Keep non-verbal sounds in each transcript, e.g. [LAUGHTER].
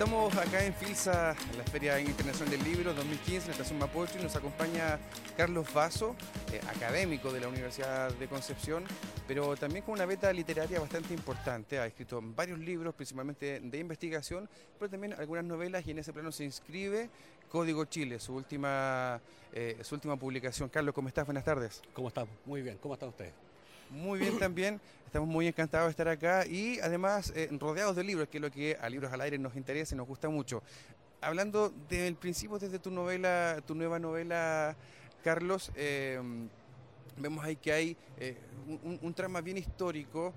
Estamos acá en Filsa, la Feria Internacional del Libro 2015, en la Estación Mapocho, y nos acompaña Carlos Vaso, eh, académico de la Universidad de Concepción, pero también con una beta literaria bastante importante. Ha escrito varios libros, principalmente de investigación, pero también algunas novelas, y en ese plano se inscribe Código Chile, su última, eh, su última publicación. Carlos, ¿cómo estás? Buenas tardes. ¿Cómo estamos? Muy bien. ¿Cómo están ustedes? Muy bien también, estamos muy encantados de estar acá y además eh, rodeados de libros, que es lo que a Libros al Aire nos interesa y nos gusta mucho. Hablando del principio, desde tu novela, tu nueva novela, Carlos, eh, vemos ahí que hay eh, un, trama bien histórico,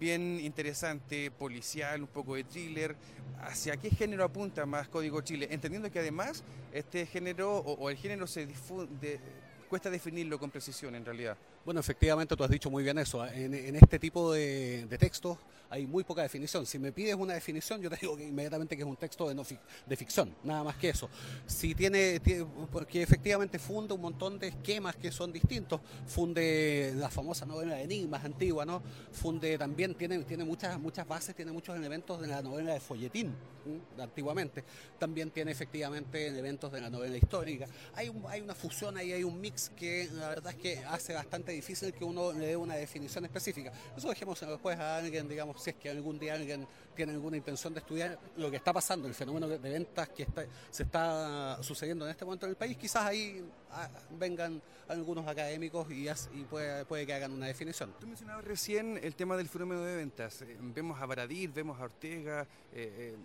bien interesante, policial, un poco de thriller. ¿Hacia qué género apunta más Código Chile? Entendiendo que además este género o, o el género se difunde, cuesta definirlo con precisión en realidad. Bueno, efectivamente tú has dicho muy bien eso. En, en este tipo de, de, textos hay muy poca definición. Si me pides una definición, yo te [LAUGHS] digo que inmediatamente que es un texto de, no de ficción, nada más que eso. Si tiene, tiene, porque efectivamente funde un montón de esquemas que son distintos, funde la famosa novela de enigmas antigua, ¿no? Funde también, tiene, tiene muchas, muchas bases, tiene muchos elementos de la novela de folletín, ¿sí? antiguamente. También tiene efectivamente elementos de la novela histórica. Hay, un, hay una fusión ahí, hay un mix que la verdad es que hace bastante difícil que uno le dé una definición específica. Eso dejemos después a alguien, digamos, si es que algún día alguien tiene alguna intención de estudiar lo que está pasando, el fenómeno de ventas que está, se está sucediendo en este momento en el país, quizás ahí ah, vengan algunos académicos y, y puede, puede, que hagan una definición. Tú mencionabas recién el tema del fenómeno de ventas. Eh, vemos a Baradir, vemos a Ortega, eh, eh,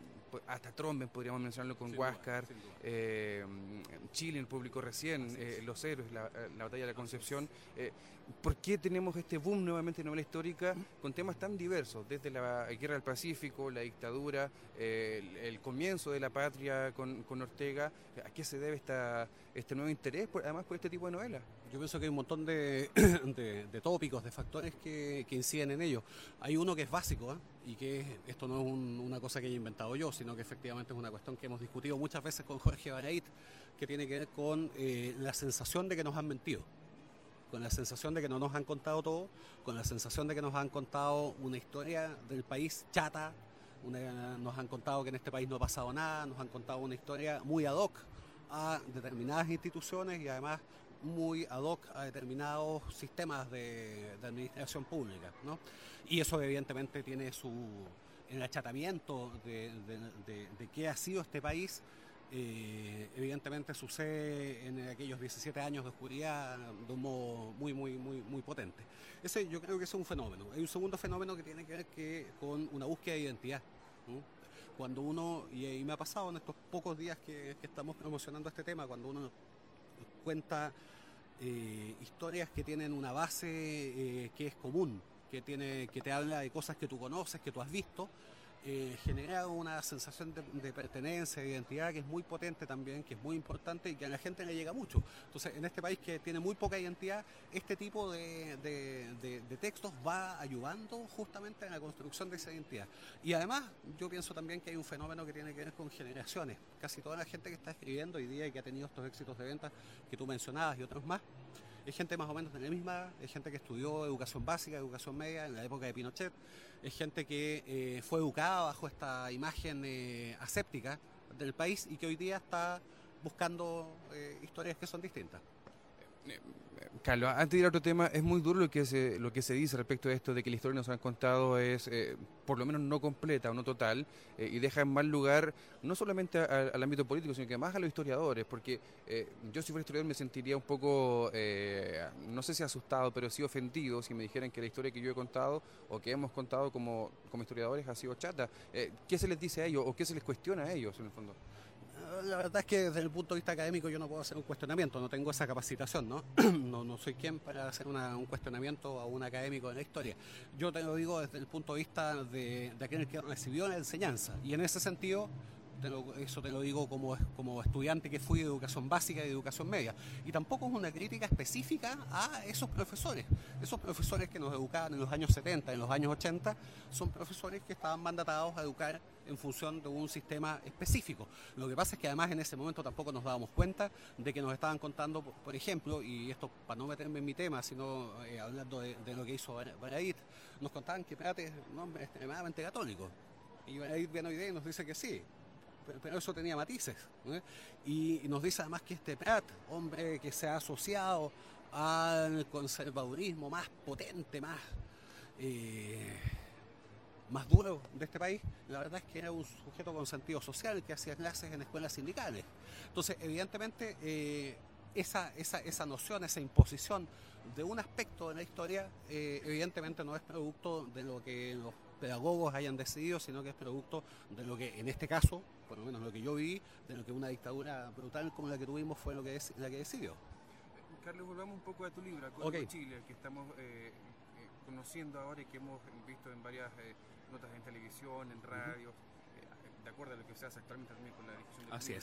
hasta Tromben podríamos mencionarlo con Huáscar, eh, Chile, el público recién, eh, Los Héroes, la, la, Batalla de la Concepción. Eh, ¿Por qué tenemos este boom nuevamente de novela histórica con temas tan diversos? Desde la Guerra del Pacífico, la dictadura, el, el, comienzo de la patria con, con, Ortega. ¿A qué se debe esta, este nuevo interés, por, además, por este tipo de novelas? Yo pienso que hay un montón [CLEARS THROAT] de, de, tópicos, de factores que, que, inciden en ello. Hay uno que es básico, ¿eh? y que esto no es un, una cosa que haya inventado yo, sino que efectivamente es una cuestión que hemos discutido muchas veces con [LAUGHS] Jorge Barait, que tiene que ver con eh, la sensación de que nos han mentido, con la sensación de que no nos han contado todo, con la sensación de que nos han contado una historia del país chata, una, nos han contado que en este país no ha pasado nada, nos han contado una historia muy ad hoc a determinadas instituciones y además muy ad hoc a determinados sistemas de, de administración pública. ¿no? Y eso evidentemente tiene su el achatamiento de, de, de, qué ha sido este país. Eh, evidentemente sucede en aquellos 17 años de oscuridad de un modo muy, muy, muy, muy potente. Ese yo creo que es un fenómeno. Hay un segundo fenómeno que tiene que ver que con una búsqueda de identidad. ¿no? Cuando uno, y, y, me ha pasado en estos pocos días que, que estamos promocionando este tema, cuando uno cuenta eh, historias que tienen una base eh, que es común, que, tiene, que te habla de cosas que tú conoces, que tú has visto, eh, genera una sensación de, pertenencia, de identidad que es muy potente también, que es muy importante y que a la gente le llega mucho. Entonces, en este país que tiene muy poca identidad, este tipo de, de, de textos va ayudando justamente en la construcción de esa identidad. Y además, yo pienso también que hay un fenómeno que tiene que ver con generaciones. Casi toda la gente que está escribiendo hoy día y que ha tenido estos éxitos de ventas que tú mencionabas y otros más, es gente más o menos de la misma, es gente que estudió educación básica, educación media en la época de Pinochet, es gente que eh, fue educada bajo esta imagen eh, aséptica del país y que hoy día está buscando eh, historias que son distintas. Carlos, antes de ir a otro tema, es muy duro lo que se, lo que se dice respecto de esto de que la historia nos han contado es eh, por lo menos no completa o no total eh, y deja en mal lugar no solamente a, al ámbito político, sino que más a los historiadores, porque eh, yo si fuera historiador me sentiría un poco, eh, no sé si asustado, pero sí ofendido si me dijeran que la historia que yo he contado o que hemos contado como, como historiadores ha sido chata. Eh, ¿Qué se les dice a ellos o qué se les cuestiona a ellos en el fondo? La verdad es que desde el punto de vista académico yo no puedo hacer un cuestionamiento, no tengo esa capacitación, ¿no? [CLEARS THROAT] no, no soy quien para hacer una, un cuestionamiento a un académico de la historia. Yo te lo digo desde el punto de vista de, de aquel que recibió la enseñanza y en ese sentido eso te lo digo como, como estudiante que fui de educación básica y educación media. Y tampoco es una crítica específica a esos profesores. Esos profesores que nos educaban en los años 70, en los años 80, son profesores que estaban mandatados a educar en función de un sistema específico. Lo que pasa es que además en ese momento tampoco nos dábamos cuenta de que nos estaban contando, por ejemplo, y esto para no meterme en mi tema, sino eh, hablando de, lo que hizo Baradit, nos contaban que Prat es un hombre extremadamente católico. Y Baradit viene hoy día y nos dice que sí, pero, eso tenía matices. Y, nos dice además que este Prat, hombre que se ha asociado al conservadurismo más potente, más, eh, más duro de este país, la verdad es que era un sujeto con sentido social que hacía clases en escuelas sindicales. Entonces, evidentemente, eh, esa, esa, esa noción, esa imposición de un aspecto de la historia, eh, evidentemente no es producto de lo que los pedagogos hayan decidido, sino que es producto de lo que, en este caso, por lo menos lo que yo vi, de lo que una dictadura brutal como la que tuvimos fue lo que es, la que decidió. Carlos, volvamos un poco a tu libro, a okay. Chile, que estamos eh, eh, conociendo ahora y que hemos visto en varias eh, notas en televisión, en radio, de acuerdo a lo que se hace actualmente también con la discusión de los Así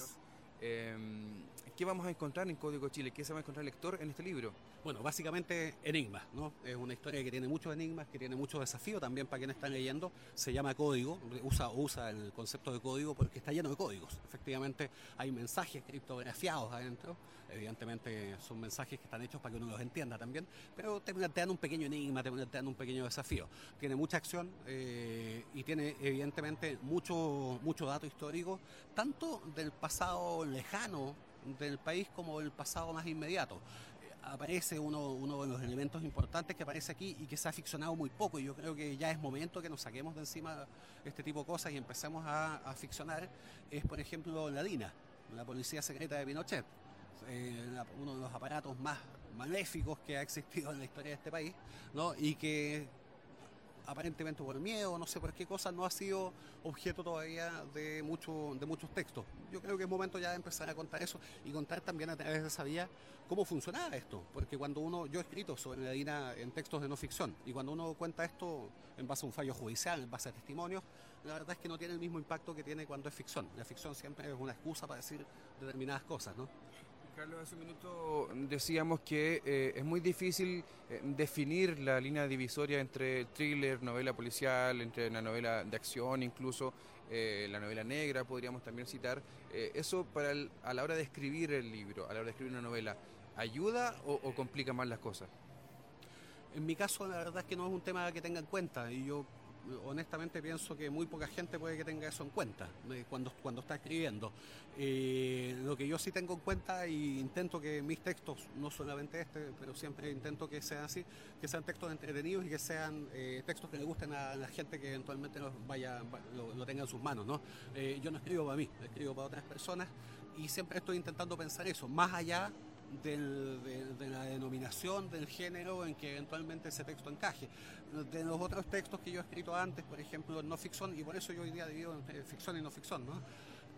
Em, ¿Qué vamos a encontrar en Código Chile? ¿Qué se va a encontrar el lector en este libro? Bueno, básicamente enigmas, ¿no? Es una historia que tiene muchos enigmas, que tiene muchos desafíos también para quienes están leyendo. Se llama código, usa, usa el concepto de código porque está lleno de códigos. Efectivamente, hay mensajes criptografiados adentro. Evidentemente son mensajes que están hechos para que uno los entienda también, pero te dan un pequeño enigma, te dan un pequeño desafío. Tiene mucha acción eh, y tiene evidentemente mucho, mucho dato histórico, tanto del pasado lejano del país como del pasado más inmediato. Eh, aparece uno, de los elementos importantes que aparece aquí y que se ha ficcionado muy poco. Y yo creo que ya es momento que nos saquemos de encima este tipo de cosas y empecemos a, ficcionar. Es, por ejemplo, la DINA, la Policía Secreta de Pinochet. Eh, uno de los aparatos más maléficos que ha existido en la historia de este país, ¿no? y que aparentemente por miedo, no sé por qué cosa, no ha sido objeto todavía de, mucho, de muchos textos. Yo creo que es momento ya de empezar a contar eso y contar también a través de esa vía cómo funcionaba esto, porque cuando uno, yo he escrito sobre la DINA en textos de no ficción, y cuando uno cuenta esto en base a un fallo judicial, en base a testimonios, la verdad es que no tiene el mismo impacto que tiene cuando es ficción. La ficción siempre es una excusa para decir determinadas cosas, ¿no? Carlos, hace un minuto decíamos que eh, es muy difícil eh, definir la línea divisoria entre thriller, novela policial, entre una novela de acción, incluso eh, la novela negra, podríamos también citar. ¿Eso para a la hora de escribir el libro, a la hora de escribir una novela, ayuda o, o complica más las cosas? En mi caso, la verdad es que no es un tema que tenga en cuenta y yo honestamente pienso que muy poca gente puede que tenga eso en cuenta eh, cuando, cuando está escribiendo. Eh, lo que yo sí tengo en cuenta e intento que mis textos, no solamente este, pero siempre intento que sean así, que sean textos entretenidos y que sean eh, textos que le gusten a la gente que eventualmente los vaya, lo, tenga en sus manos. ¿no? yo no escribo para mí, escribo para otras personas y siempre estoy intentando pensar eso, más allá de, la denominación del género en que eventualmente ese texto encaje. De los otros textos que yo he escrito antes, por ejemplo, no ficción, y por eso yo hoy día divido entre ficción y no ficción, ¿no?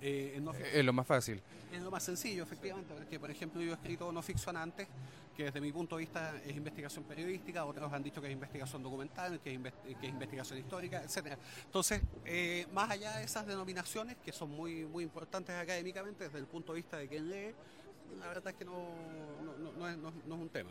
Eh, es lo más fácil. Es lo más sencillo, efectivamente, porque por ejemplo yo he escrito no ficción antes, que desde mi punto de vista es investigación periodística, otros han dicho que es investigación documental, que es, investigación histórica, etcétera. Entonces, eh, más allá de esas denominaciones, que son muy, muy importantes académicamente desde el punto de vista de quien lee, la verdad es que no, no, es, un tema.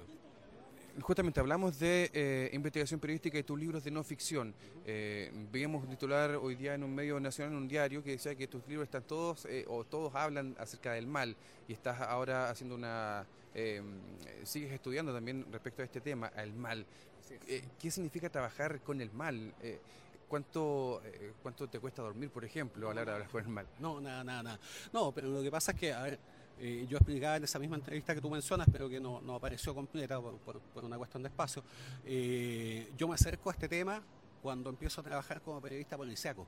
Justamente hablamos de eh, investigación periodística y tus libros de no ficción. Eh, un titular hoy día en un medio nacional, en un diario, que decía que tus libros están todos, eh, o todos hablan acerca del mal, y estás ahora haciendo una. Eh, sigues estudiando también respecto a este tema, al mal. ¿Qué significa trabajar con el mal? ¿Cuánto, ¿Cuánto te cuesta dormir, por ejemplo, a la hora de hablar con el mal? No, nada, nada, nada. No, pero lo que pasa es que, a ver, eh, yo explicaba en esa misma entrevista que tú mencionas, pero que no, apareció completa por, una cuestión de espacio, eh, yo me acerco a este tema cuando empiezo a trabajar como periodista policiaco.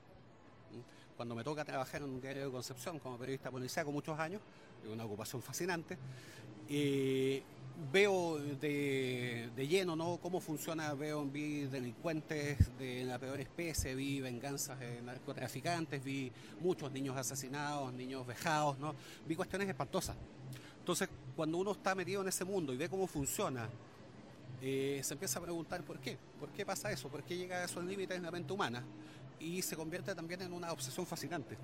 Cuando me toca trabajar en un diario de Concepción como periodista policiaco muchos años, es una ocupación fascinante, eh, veo de, lleno ¿no? cómo funciona, veo, vi delincuentes de la peor especie, vi venganzas de narcotraficantes, vi muchos niños asesinados, niños vejados, ¿no? vi cuestiones espantosas. Entonces, cuando uno está metido en ese mundo y ve cómo funciona eh, se empieza a preguntar por qué, por qué pasa eso, por qué llega a esos límites en la mente humana y se convierte también en una obsesión fascinante.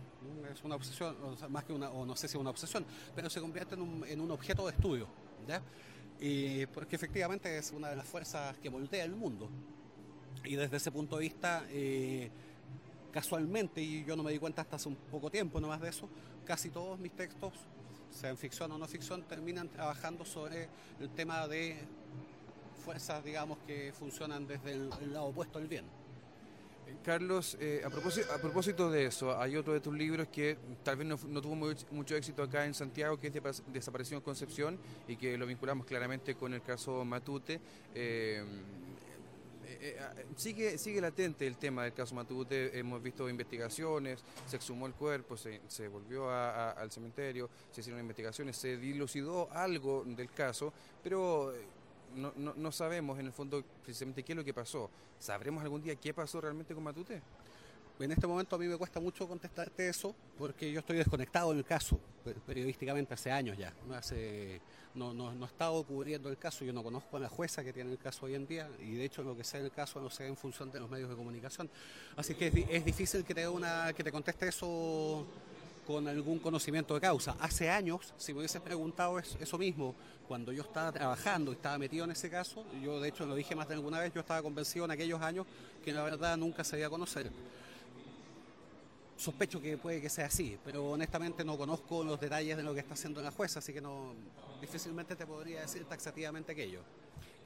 Es una obsesión, más que una, o no sé si es una obsesión, pero se convierte en un, en un objeto de estudio. Y porque efectivamente es una de las fuerzas que voltea el mundo. Y desde ese punto de vista, eh, casualmente, y yo no me di cuenta hasta hace un poco tiempo nomás de eso, casi todos mis textos, sean ficción o no ficción, terminan trabajando sobre el tema de fuerzas, digamos, que funcionan desde el, lado opuesto al bien. Carlos, eh, a, propósito, a de eso, hay otro de tus libros que tal vez no, tuvo mucho, éxito acá en Santiago, que es de Desaparición Concepción, y que lo vinculamos claramente con el caso Matute. Eh, eh, sigue, sigue latente el tema del caso Matute, hemos visto investigaciones, se exhumó el cuerpo, se, se volvió al cementerio, se hicieron investigaciones, se dilucidó algo del caso, pero no, no, no, sabemos en el fondo precisamente qué es lo que pasó. ¿Sabremos algún día qué pasó realmente con Matute? En este momento a mí me cuesta mucho contestarte eso porque yo estoy desconectado del caso periodísticamente hace años ya. Hace, no, no, no he estado cubriendo el caso, yo no conozco a la jueza que tiene el caso hoy en día y de hecho lo que sé el caso no sé en función de los medios de comunicación. Así que es, es difícil que te, una, que te conteste eso con algún conocimiento de causa. Hace años, si me hubiese preguntado eso mismo, cuando yo estaba trabajando y estaba metido en ese caso, yo de hecho lo dije más de alguna vez, yo estaba convencido en aquellos años que la verdad nunca se iba a conocer. Sospecho que puede que sea así, pero honestamente no conozco los detalles de lo que está haciendo la jueza, así que no difícilmente te podría decir taxativamente aquello.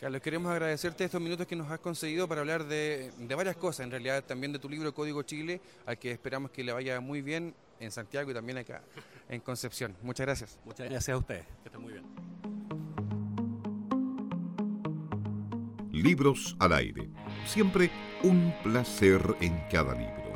Carlos, queremos agradecerte estos minutos que nos has conseguido para hablar de, de varias cosas, en realidad también de tu libro Código Chile, al que esperamos que le vaya muy bien en Santiago y también acá en Concepción. Muchas gracias. Muchas gracias a ustedes. Que estén muy bien. Libros al aire. Siempre un placer en cada libro.